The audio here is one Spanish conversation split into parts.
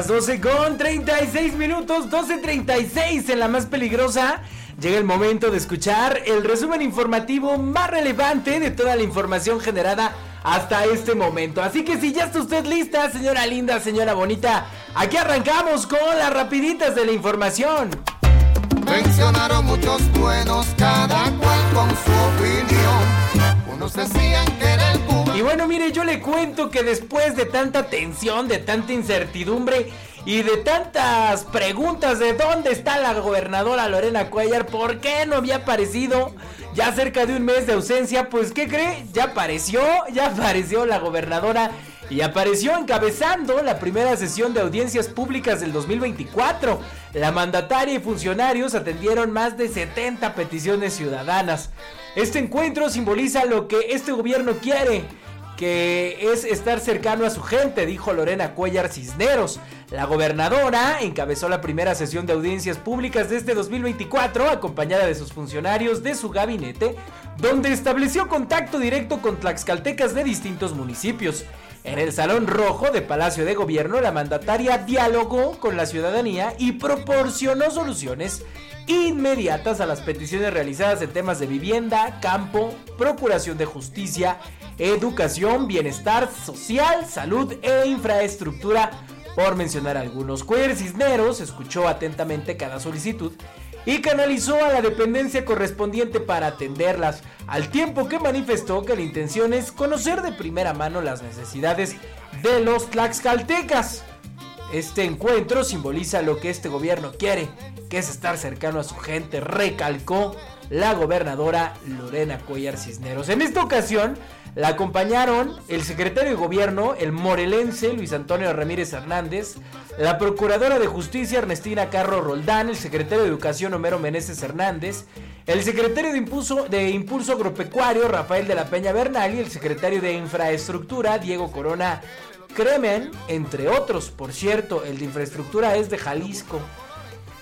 Las 12 con 36 minutos, 12.36 en la más peligrosa. Llega el momento de escuchar el resumen informativo más relevante de toda la información generada hasta este momento. Así que si ya está usted lista, señora linda, señora bonita, aquí arrancamos con las rapiditas de la información. Mencionaron muchos buenos, cada cual con su opinión. Bueno, mire, yo le cuento que después de tanta tensión, de tanta incertidumbre y de tantas preguntas de dónde está la gobernadora Lorena Cuellar, por qué no había aparecido ya cerca de un mes de ausencia, pues ¿qué cree? Ya apareció, ya apareció la gobernadora y apareció encabezando la primera sesión de audiencias públicas del 2024. La mandataria y funcionarios atendieron más de 70 peticiones ciudadanas. Este encuentro simboliza lo que este gobierno quiere, que es estar cercano a su gente, dijo Lorena Cuellar Cisneros. La gobernadora encabezó la primera sesión de audiencias públicas de este 2024, acompañada de sus funcionarios de su gabinete, donde estableció contacto directo con tlaxcaltecas de distintos municipios. En el Salón Rojo de Palacio de Gobierno, la mandataria dialogó con la ciudadanía y proporcionó soluciones inmediatas a las peticiones realizadas en temas de vivienda, campo, procuración de justicia, educación, bienestar social, salud e infraestructura, por mencionar algunos. Cuer Cisneros escuchó atentamente cada solicitud y canalizó a la dependencia correspondiente para atenderlas, al tiempo que manifestó que la intención es conocer de primera mano las necesidades de los tlaxcaltecas. Este encuentro simboliza lo que este gobierno quiere, que es estar cercano a su gente, recalcó la gobernadora Lorena Cuellar Cisneros. En esta ocasión la acompañaron el secretario de gobierno, el morelense Luis Antonio Ramírez Hernández, la procuradora de justicia Ernestina Carro Roldán, el secretario de educación Homero Meneses Hernández, el secretario de impulso, de impulso agropecuario Rafael de la Peña Bernal y el secretario de infraestructura Diego Corona Cremen, entre otros. Por cierto, el de infraestructura es de Jalisco.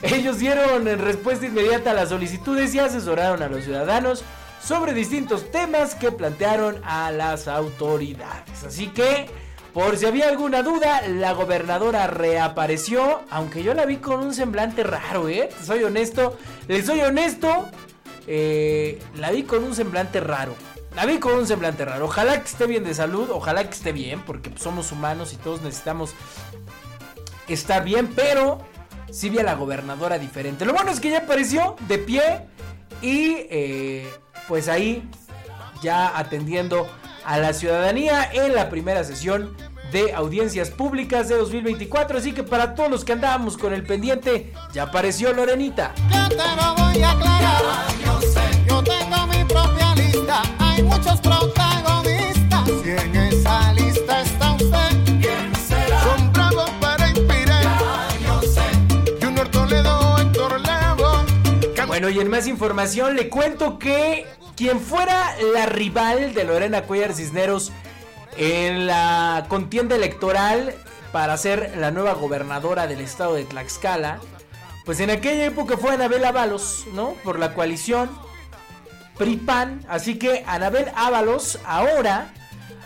Ellos dieron en respuesta inmediata a las solicitudes y asesoraron a los ciudadanos sobre distintos temas que plantearon a las autoridades. Así que, por si había alguna duda, la gobernadora reapareció, aunque yo la vi con un semblante raro, ¿eh? Soy honesto, les soy honesto, eh, la vi con un semblante raro. La vi con un semblante raro. Ojalá que esté bien de salud, ojalá que esté bien, porque somos humanos y todos necesitamos estar bien, pero sí vi a la gobernadora diferente. Lo bueno es que ya apareció de pie y eh, pues ahí ya atendiendo a la ciudadanía en la primera sesión de audiencias públicas de 2024. Así que para todos los que andábamos con el pendiente, ya apareció Lorenita. Yo te lo voy a aclarar. yo sé, yo tengo mi propia lista. Hay muchos protagonistas. Y en esa lista está usted. ¿Quién será? Son bravos para inspirar. yo sé. Junior Toledo, Héctor Levo. Bueno, y en más información le cuento que quien fuera la rival de Lorena Cuellar Cisneros en la contienda electoral para ser la nueva gobernadora del estado de Tlaxcala, pues en aquella época fue Anabel Ábalos, ¿no? Por la coalición PRIPAN. Así que Anabel Ábalos ahora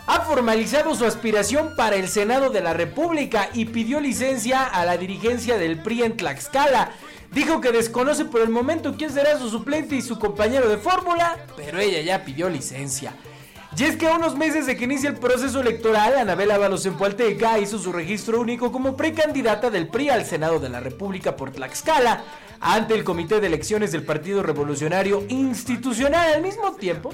ha formalizado su aspiración para el Senado de la República y pidió licencia a la dirigencia del PRI en Tlaxcala. Dijo que desconoce por el momento quién será su suplente y su compañero de fórmula, pero ella ya pidió licencia. Y es que a unos meses de que inicia el proceso electoral, Anabel Ábalos en hizo su registro único como precandidata del PRI al Senado de la República por Tlaxcala. ante el Comité de Elecciones del Partido Revolucionario Institucional. Al mismo tiempo,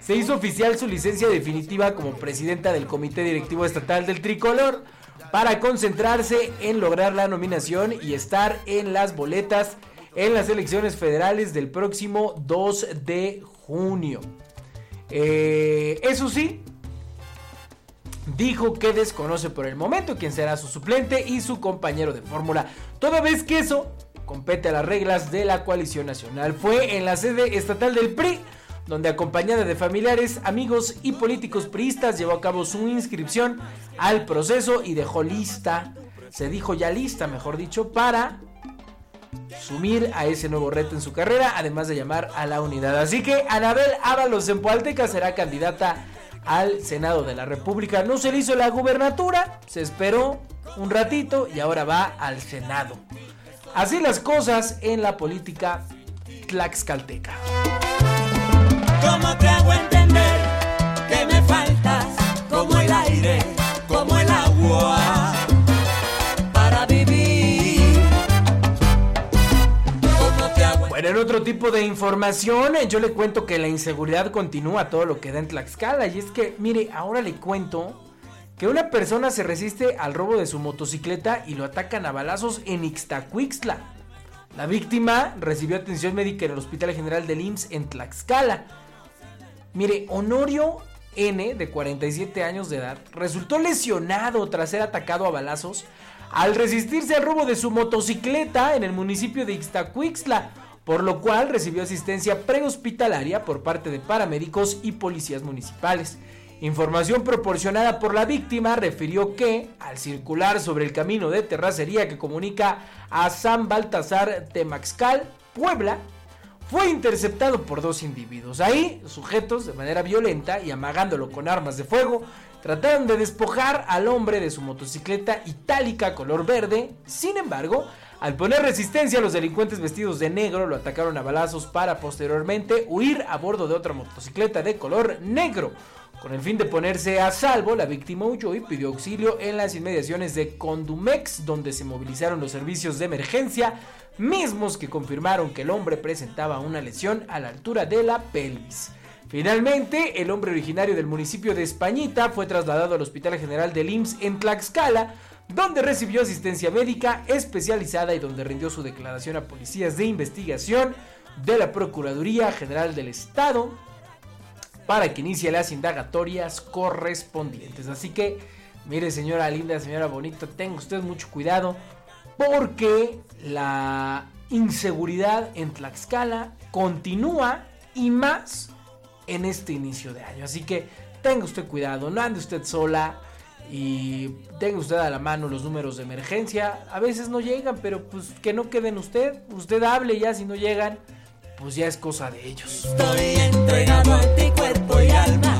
se hizo oficial su licencia definitiva como presidenta del Comité Directivo Estatal del Tricolor para concentrarse en lograr la nominación y estar en las boletas en las elecciones federales del próximo 2 de junio. Eh, eso sí, dijo que desconoce por el momento quién será su suplente y su compañero de fórmula, toda vez que eso compete a las reglas de la coalición nacional. Fue en la sede estatal del PRI, donde acompañada de familiares, amigos y políticos priistas llevó a cabo su inscripción al proceso y dejó lista, se dijo ya lista, mejor dicho, para sumir a ese nuevo reto en su carrera, además de llamar a la unidad. Así que Anabel Ábalos en Pualteca será candidata al Senado de la República. No se le hizo la gubernatura, se esperó un ratito y ahora va al Senado. Así las cosas en la política tlaxcalteca. ¿Cómo Bueno, en otro tipo de información, eh, yo le cuento que la inseguridad continúa todo lo que da en Tlaxcala. Y es que, mire, ahora le cuento que una persona se resiste al robo de su motocicleta y lo atacan a balazos en Ixtacuixtla. La víctima recibió atención médica en el Hospital General del IMSS en Tlaxcala. Mire, Honorio N, de 47 años de edad, resultó lesionado tras ser atacado a balazos al resistirse al robo de su motocicleta en el municipio de Ixtacuixtla, por lo cual recibió asistencia prehospitalaria por parte de paramédicos y policías municipales. Información proporcionada por la víctima refirió que, al circular sobre el camino de terracería que comunica a San Baltasar Temaxcal, Puebla, fue interceptado por dos individuos. Ahí, sujetos de manera violenta y amagándolo con armas de fuego, trataron de despojar al hombre de su motocicleta itálica color verde. Sin embargo, al poner resistencia, los delincuentes vestidos de negro lo atacaron a balazos para posteriormente huir a bordo de otra motocicleta de color negro. Con el fin de ponerse a salvo, la víctima huyó y pidió auxilio en las inmediaciones de Condumex, donde se movilizaron los servicios de emergencia, mismos que confirmaron que el hombre presentaba una lesión a la altura de la pelvis. Finalmente, el hombre originario del municipio de Españita fue trasladado al Hospital General del IMSS en Tlaxcala, donde recibió asistencia médica especializada y donde rindió su declaración a policías de investigación de la Procuraduría General del Estado para que inicie las indagatorias correspondientes. Así que, mire señora linda, señora bonita, tenga usted mucho cuidado porque la inseguridad en Tlaxcala continúa y más en este inicio de año. Así que tenga usted cuidado, no ande usted sola y tenga usted a la mano los números de emergencia. A veces no llegan, pero pues que no queden usted. Usted hable ya si no llegan, pues ya es cosa de ellos. Estoy entregado a ti cuerpo y alma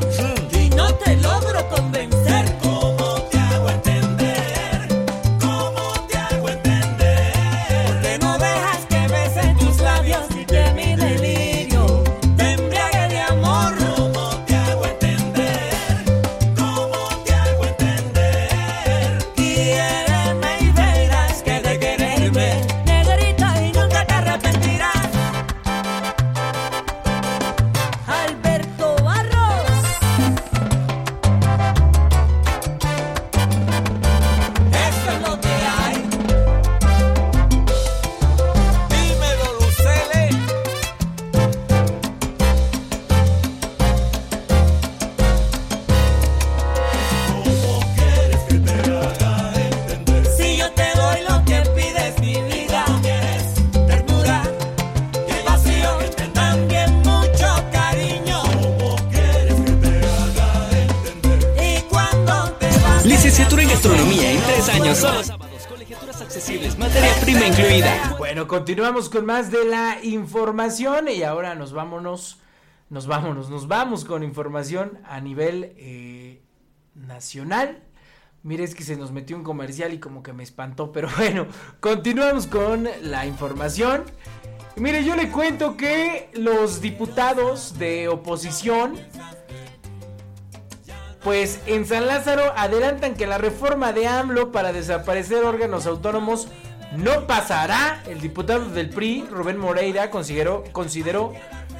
sábados, accesibles, materia prima incluida. Bueno, continuamos con más de la información y ahora nos vámonos, nos vámonos, nos vamos con información a nivel eh, nacional. Mire, es que se nos metió un comercial y como que me espantó, pero bueno, continuamos con la información. Mire, yo le cuento que los diputados de oposición, pues en San Lázaro adelantan que la reforma de AMLO para desaparecer órganos autónomos no pasará. El diputado del PRI, Rubén Moreira, consideró, consideró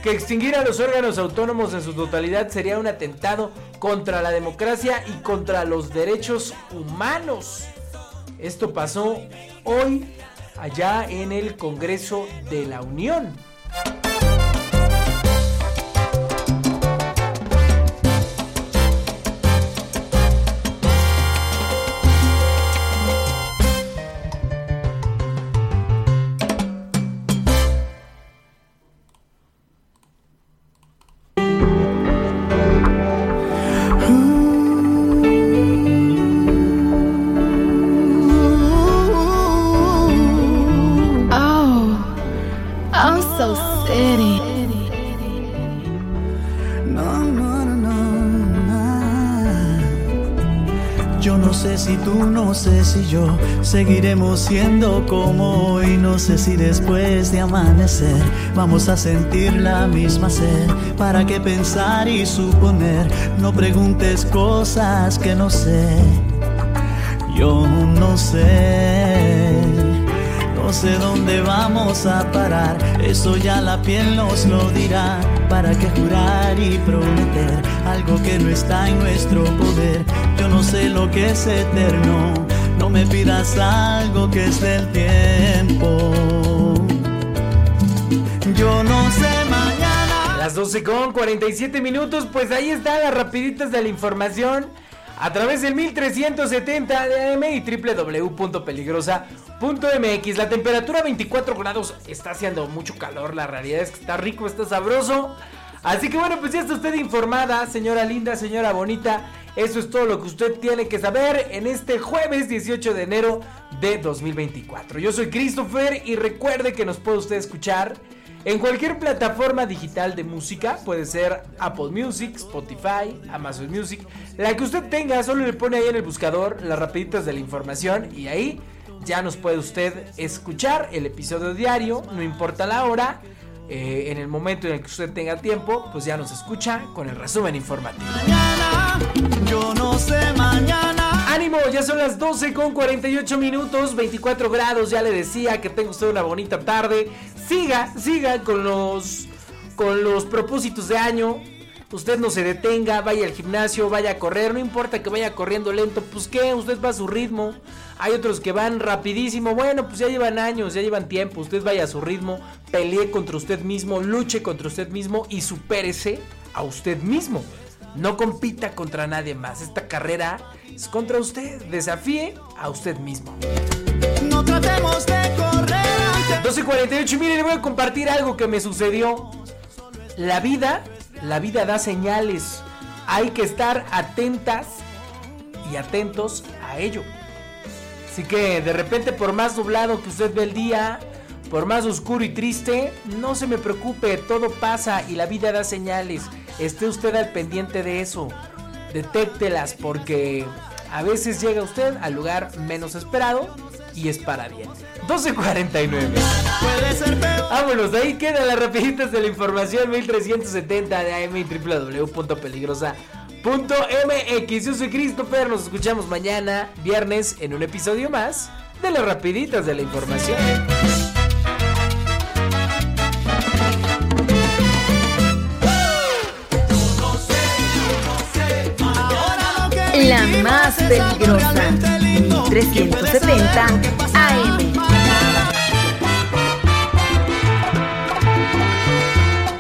que extinguir a los órganos autónomos en su totalidad sería un atentado contra la democracia y contra los derechos humanos. Esto pasó hoy allá en el Congreso de la Unión. Si yo seguiremos siendo como hoy. No sé si después de amanecer vamos a sentir la misma sed. ¿Para qué pensar y suponer? No preguntes cosas que no sé. Yo no sé. No sé dónde vamos a parar, eso ya la piel nos lo dirá. ¿Para qué jurar y prometer algo que no está en nuestro poder? Yo no sé lo que es eterno, no me pidas algo que es del tiempo. Yo no sé mañana. Las 12 con 47 minutos, pues ahí están las rapiditas de la información a través del 1370 de AM y www.peligrosa.mx. La temperatura 24 grados está haciendo mucho calor, la realidad es que está rico, está sabroso. Así que bueno, pues ya está usted informada, señora linda, señora bonita. Eso es todo lo que usted tiene que saber en este jueves 18 de enero de 2024. Yo soy Christopher y recuerde que nos puede usted escuchar en cualquier plataforma digital de música, puede ser Apple Music, Spotify, Amazon Music, la que usted tenga, solo le pone ahí en el buscador las rapiditas de la información y ahí ya nos puede usted escuchar el episodio diario, no importa la hora, eh, en el momento en el que usted tenga tiempo, pues ya nos escucha con el resumen informativo. Mañana, yo no sé mañana. Ánimo, ya son las 12 con 48 minutos, 24 grados, ya le decía que tenga usted una bonita tarde. Siga, siga con los con los propósitos de año. Usted no se detenga, vaya al gimnasio, vaya a correr, no importa que vaya corriendo lento, pues qué, usted va a su ritmo. Hay otros que van rapidísimo, bueno, pues ya llevan años, ya llevan tiempo, usted vaya a su ritmo, pelee contra usted mismo, luche contra usted mismo y supérese a usted mismo. No compita contra nadie más. Esta carrera es contra usted. Desafíe a usted mismo. No tratemos de correr antes. 12.48. y Mire, le voy a compartir algo que me sucedió. La vida, la vida da señales. Hay que estar atentas y atentos a ello. Así que de repente, por más nublado que usted ve el día, por más oscuro y triste, no se me preocupe, todo pasa y la vida da señales. Esté usted al pendiente de eso. Detéctelas porque a veces llega usted al lugar menos esperado y es para bien. 12.49. Puede ser. Vámonos, ahí quedan las rapiditas de la información 1370 de AM y www.peligrosa.mx. Yo soy Christopher, nos escuchamos mañana, viernes, en un episodio más de las rapiditas de la información. La más peligrosa. realmente lindo, que puede ser 1370 algo que pasa